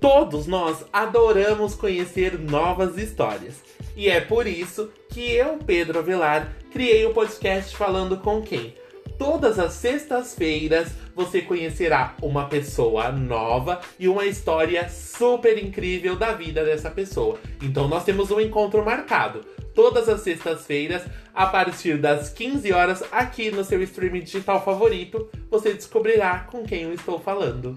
Todos nós adoramos conhecer novas histórias. E é por isso que eu, Pedro Avelar, criei o podcast Falando com Quem. Todas as sextas-feiras você conhecerá uma pessoa nova e uma história super incrível da vida dessa pessoa. Então nós temos um encontro marcado todas as sextas-feiras a partir das 15 horas aqui no seu streaming digital favorito. Você descobrirá com quem eu estou falando.